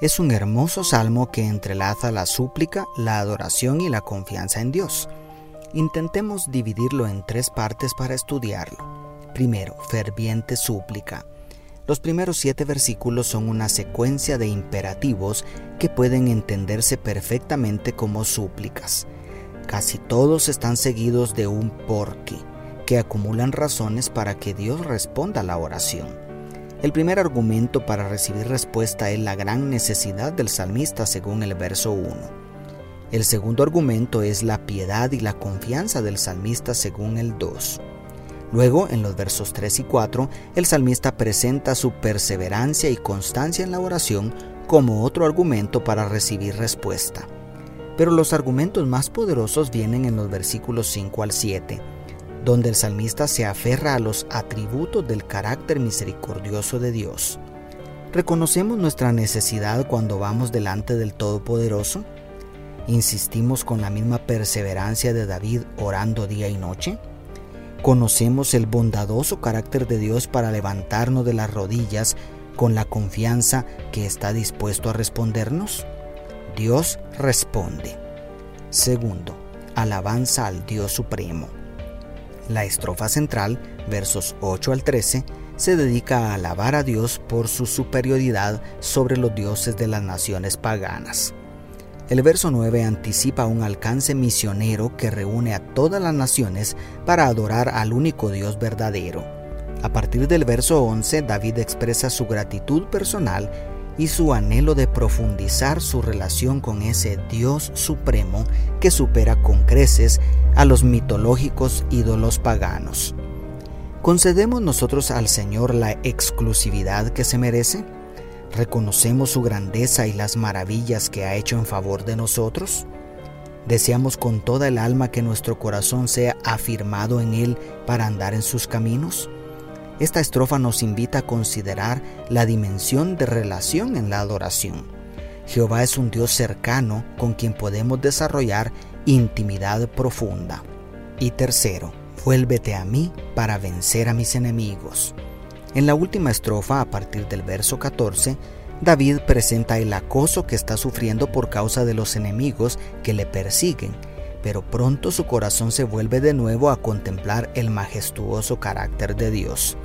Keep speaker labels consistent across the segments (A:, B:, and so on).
A: es un hermoso salmo que entrelaza la súplica, la adoración y la confianza en Dios. Intentemos dividirlo en tres partes para estudiarlo. Primero, ferviente súplica. Los primeros siete versículos son una secuencia de imperativos que pueden entenderse perfectamente como súplicas. Casi todos están seguidos de un porqué, que acumulan razones para que Dios responda a la oración. El primer argumento para recibir respuesta es la gran necesidad del salmista según el verso 1. El segundo argumento es la piedad y la confianza del salmista según el 2. Luego, en los versos 3 y 4, el salmista presenta su perseverancia y constancia en la oración como otro argumento para recibir respuesta. Pero los argumentos más poderosos vienen en los versículos 5 al 7 donde el salmista se aferra a los atributos del carácter misericordioso de Dios. ¿Reconocemos nuestra necesidad cuando vamos delante del Todopoderoso? ¿Insistimos con la misma perseverancia de David orando día y noche? ¿Conocemos el bondadoso carácter de Dios para levantarnos de las rodillas con la confianza que está dispuesto a respondernos? Dios responde. Segundo, alabanza al Dios Supremo. La estrofa central, versos 8 al 13, se dedica a alabar a Dios por su superioridad sobre los dioses de las naciones paganas. El verso 9 anticipa un alcance misionero que reúne a todas las naciones para adorar al único Dios verdadero. A partir del verso 11, David expresa su gratitud personal y su anhelo de profundizar su relación con ese Dios supremo que supera con creces a los mitológicos ídolos paganos. ¿Concedemos nosotros al Señor la exclusividad que se merece? ¿Reconocemos su grandeza y las maravillas que ha hecho en favor de nosotros? ¿Deseamos con toda el alma que nuestro corazón sea afirmado en Él para andar en sus caminos? Esta estrofa nos invita a considerar la dimensión de relación en la adoración. Jehová es un Dios cercano con quien podemos desarrollar intimidad profunda. Y tercero, vuélvete a mí para vencer a mis enemigos. En la última estrofa, a partir del verso 14, David presenta el acoso que está sufriendo por causa de los enemigos que le persiguen, pero pronto su corazón se vuelve de nuevo a contemplar el majestuoso carácter de Dios.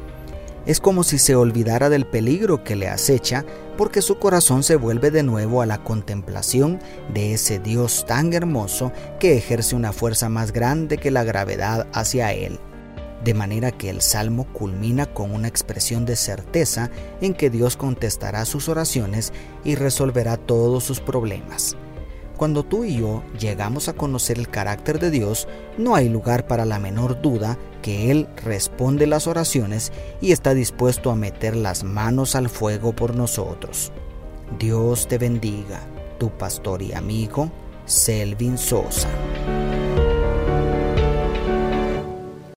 A: Es como si se olvidara del peligro que le acecha porque su corazón se vuelve de nuevo a la contemplación de ese Dios tan hermoso que ejerce una fuerza más grande que la gravedad hacia él. De manera que el salmo culmina con una expresión de certeza en que Dios contestará sus oraciones y resolverá todos sus problemas. Cuando tú y yo llegamos a conocer el carácter de Dios, no hay lugar para la menor duda que Él responde las oraciones y está dispuesto a meter las manos al fuego por nosotros. Dios te bendiga, tu pastor y amigo, Selvin Sosa.